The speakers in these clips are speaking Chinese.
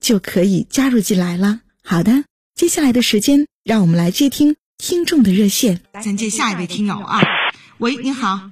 就可以加入进来了。好的，接下来的时间，让我们来接听听众的热线。咱接下一位听友啊，喂，你好。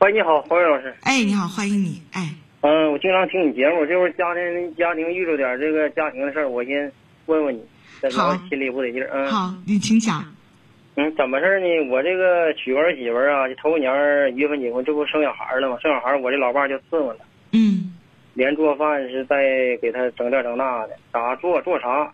喂，你好，黄伟老师。哎，你好，欢迎你。哎，嗯，我经常听你节目，这会儿家庭家庭遇着点这个家庭的事儿，我先问问你，好，心里不得劲儿。嗯，好，你请讲。嗯，怎么事儿呢？我这个娶儿媳妇儿啊，就头年一月份结婚，这不生小孩了吗？生小孩，我这老伴就伺候了。嗯。连做饭是在给他整这整那的，咋做做啥？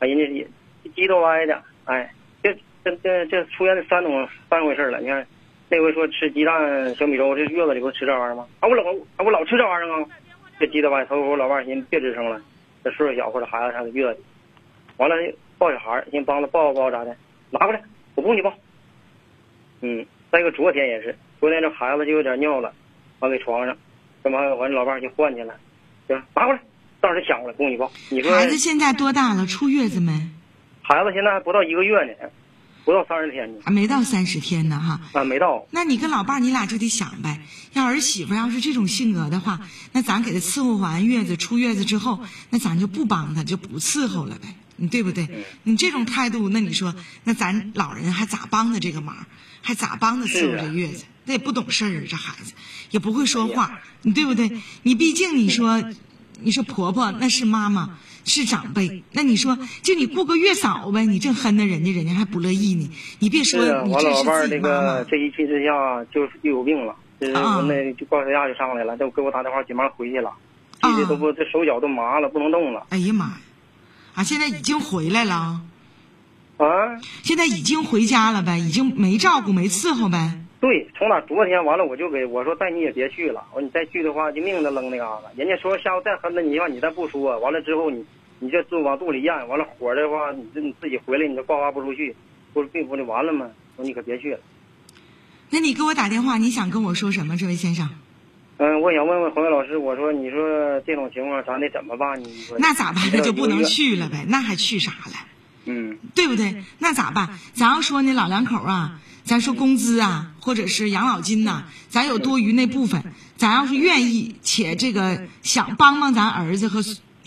人家也鸡都歪的，哎，这这这这出现三种三回事了。你看，那回说吃鸡蛋小米粥，这月子里不吃这玩意儿吗？啊，我老啊我老吃这玩意儿啊。这鸡都歪，头我老伴儿寻别吱声了，这岁数小或者孩子上月子，完了抱小孩先帮他抱抱咋的？拿过来。我不给你抱，嗯，再一个昨天也是，昨天这孩子就有点尿了，完给床上，这完完老伴儿就换去了，行，拿过来，到时想过来供你抱。你说孩子现在多大了？出月子没？孩子现在还不到一个月呢，不到三十天呢。还没到三十天呢哈。啊，没到。那你跟老伴儿你俩就得想呗，要儿媳妇要是这种性格的话，那咱给他伺候完月子，出月子之后，那咱就不帮他，就不伺候了呗。你对不对？你这种态度，那你说，那咱老人还咋帮他这个忙？还咋帮他伺候这月子？那也不懂事儿啊，这孩子也不会说话，你对不对？你毕竟你说，你说婆婆那是妈妈，是长辈，那你说就你雇个月嫂呗，你正哼着人家，人家还不乐意呢。你别说，你这是自己妈妈。这一气之下就又有病了，啊，那就高血压就上来了，都给我打电话，急忙回去了，气的都不这手脚都麻了，不能动了。哎呀妈呀！啊，现在已经回来了，啊，现在已经回家了呗，已经没照顾没伺候呗。对，从哪昨天完了，我就给我说带你也别去了，我说你再去的话就命都扔那嘎达。人家说下午再狠了你的话，你再不说，完了之后你你这就往肚里咽，完了火的话，你这你自己回来你就爆发不出去，不是病不就完了吗？我说你可别去了。那你给我打电话，你想跟我说什么，这位先生？嗯，我想问问黄伟老师，我说你说这种情况咱得怎么办？你说那咋办？那就不能去了呗？那还去啥了？嗯，对不对？那咋办？咱要说呢，老两口啊，咱说工资啊，或者是养老金呐，咱有多余那部分，咱要是愿意且这个想帮帮咱儿子和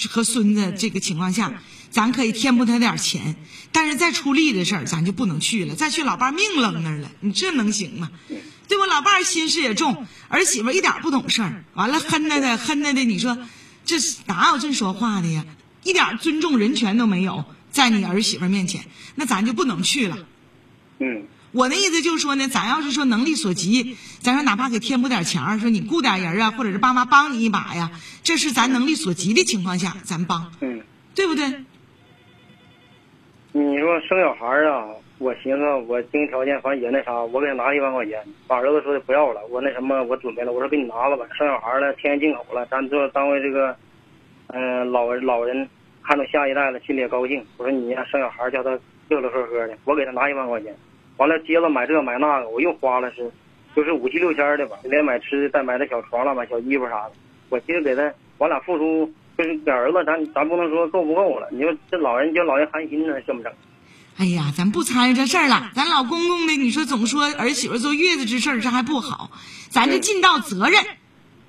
和孙子这个情况下，咱可以添补他点钱。但是再出力的事儿，咱就不能去了。再去老伴命扔那儿了，你这能行吗？对我老伴儿心事也重，儿媳妇一点不懂事儿，完了哼着的哼着的，你说这哪有这说话的呀？一点尊重人权都没有，在你儿媳妇面前，那咱就不能去了。嗯，我的意思就是说呢，咱要是说能力所及，咱说哪怕给添补点钱儿，说你雇点人啊，或者是爸妈帮你一把呀，这是咱能力所及的情况下，咱帮，嗯，对不对？你说生小孩啊？我寻思，我经济条件反正也那啥，我给他拿一万块钱，把儿子说的不要了，我那什么，我准备了，我说给你拿了吧，生小孩了，天进口了，咱做单位这个，嗯，老人老人看到下一代了，心里也高兴。我说你呀，生小孩叫他乐乐呵呵的，我给他拿一万块钱，完了接着买这买那个，我又花了是，就是五七六千的吧，连买吃的带买的小床了，买小衣服啥的，我其实给他，我俩付出就是给儿子，咱咱不能说够不够了，你说这老人叫老人寒心呢，这么整。哎呀，咱不参与这事儿了。咱老公公的，你说总说儿媳妇坐月子这事儿，这还不好。咱这尽到责任，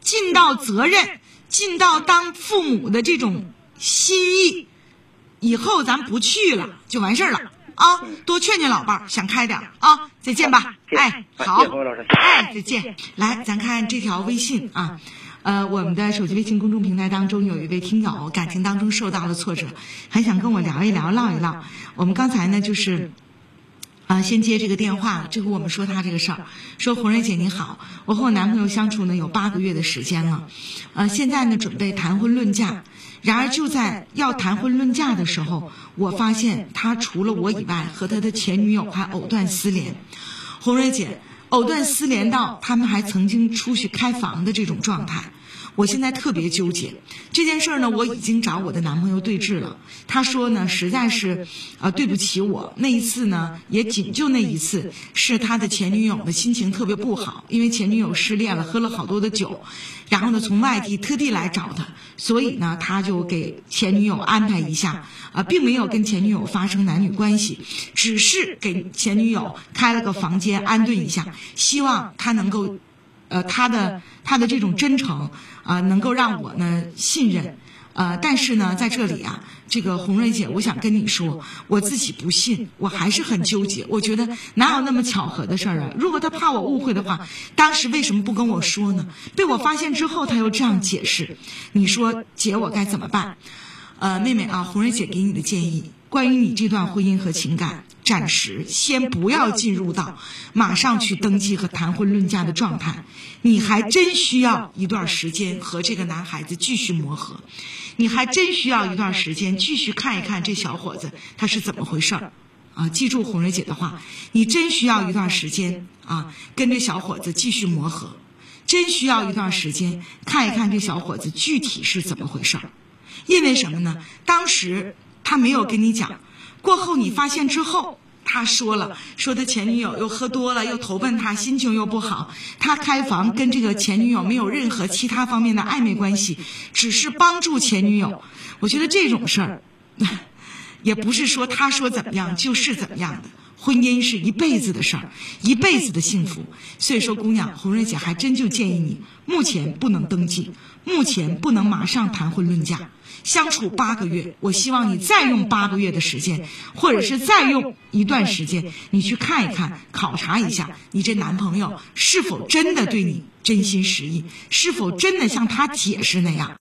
尽到责任，尽到当父母的这种心意。以后咱不去了，就完事儿了啊！多劝劝老伴儿，想开点啊！再见吧，哎，好，哎，再见。来，咱看这条微信啊，呃，我们的手机微信公众平台当中有一位听友感情当中受到了挫折，还想跟我聊一聊、唠一唠。我们刚才呢就是。啊，先接这个电话，这回我们说他这个事儿，说红瑞姐你好，我和我男朋友相处呢有八个月的时间了，呃，现在呢准备谈婚论嫁，然而就在要谈婚论嫁的时候，我发现他除了我以外和他的前女友还藕断丝连，红瑞姐，藕断丝连到他们还曾经出去开房的这种状态。我现在特别纠结这件事儿呢，我已经找我的男朋友对峙了。他说呢，实在是，啊，对不起我那一次呢，也仅就那一次，是他的前女友的心情特别不好，因为前女友失恋了，喝了好多的酒，然后呢，从外地特地来找他，所以呢，他就给前女友安排一下，啊，并没有跟前女友发生男女关系，只是给前女友开了个房间安顿一下，希望他能够。呃，他的他的这种真诚啊，能够让我呢信任，呃，但是呢，在这里啊，这个红瑞姐，我想跟你说，我自己不信，我还是很纠结。我觉得哪有那么巧合的事儿啊？如果他怕我误会的话，当时为什么不跟我说呢？被我发现之后，他又这样解释，你说姐，我该怎么办？呃，妹妹啊，红瑞姐给你的建议，关于你这段婚姻和情感。暂时先不要进入到马上去登记和谈婚论嫁的状态，你还真需要一段时间和这个男孩子继续磨合，你还真需要一段时间继续看一看这小伙子他是怎么回事儿，啊，记住红瑞姐的话，你真需要一段时间啊，跟这小伙子继续磨合，真需要一段时间看一看这小伙子具体是怎么回事儿，因为什么呢？当时他没有跟你讲。过后你发现之后，他说了，说他前女友又喝多了，又投奔他，心情又不好。他开房跟这个前女友没有任何其他方面的暧昧关系，只是帮助前女友。我觉得这种事儿，也不是说他说怎么样就是怎么样的。婚姻是一辈子的事儿，一辈子的幸福。所以说，姑娘，红瑞姐还真就建议你，目前不能登记，目前不能马上谈婚论嫁。相处八个月，我希望你再用八个月的时间，或者是再用一段时间，你去看一看，考察一下你这男朋友是否真的对你真心实意，是否真的像他解释那样。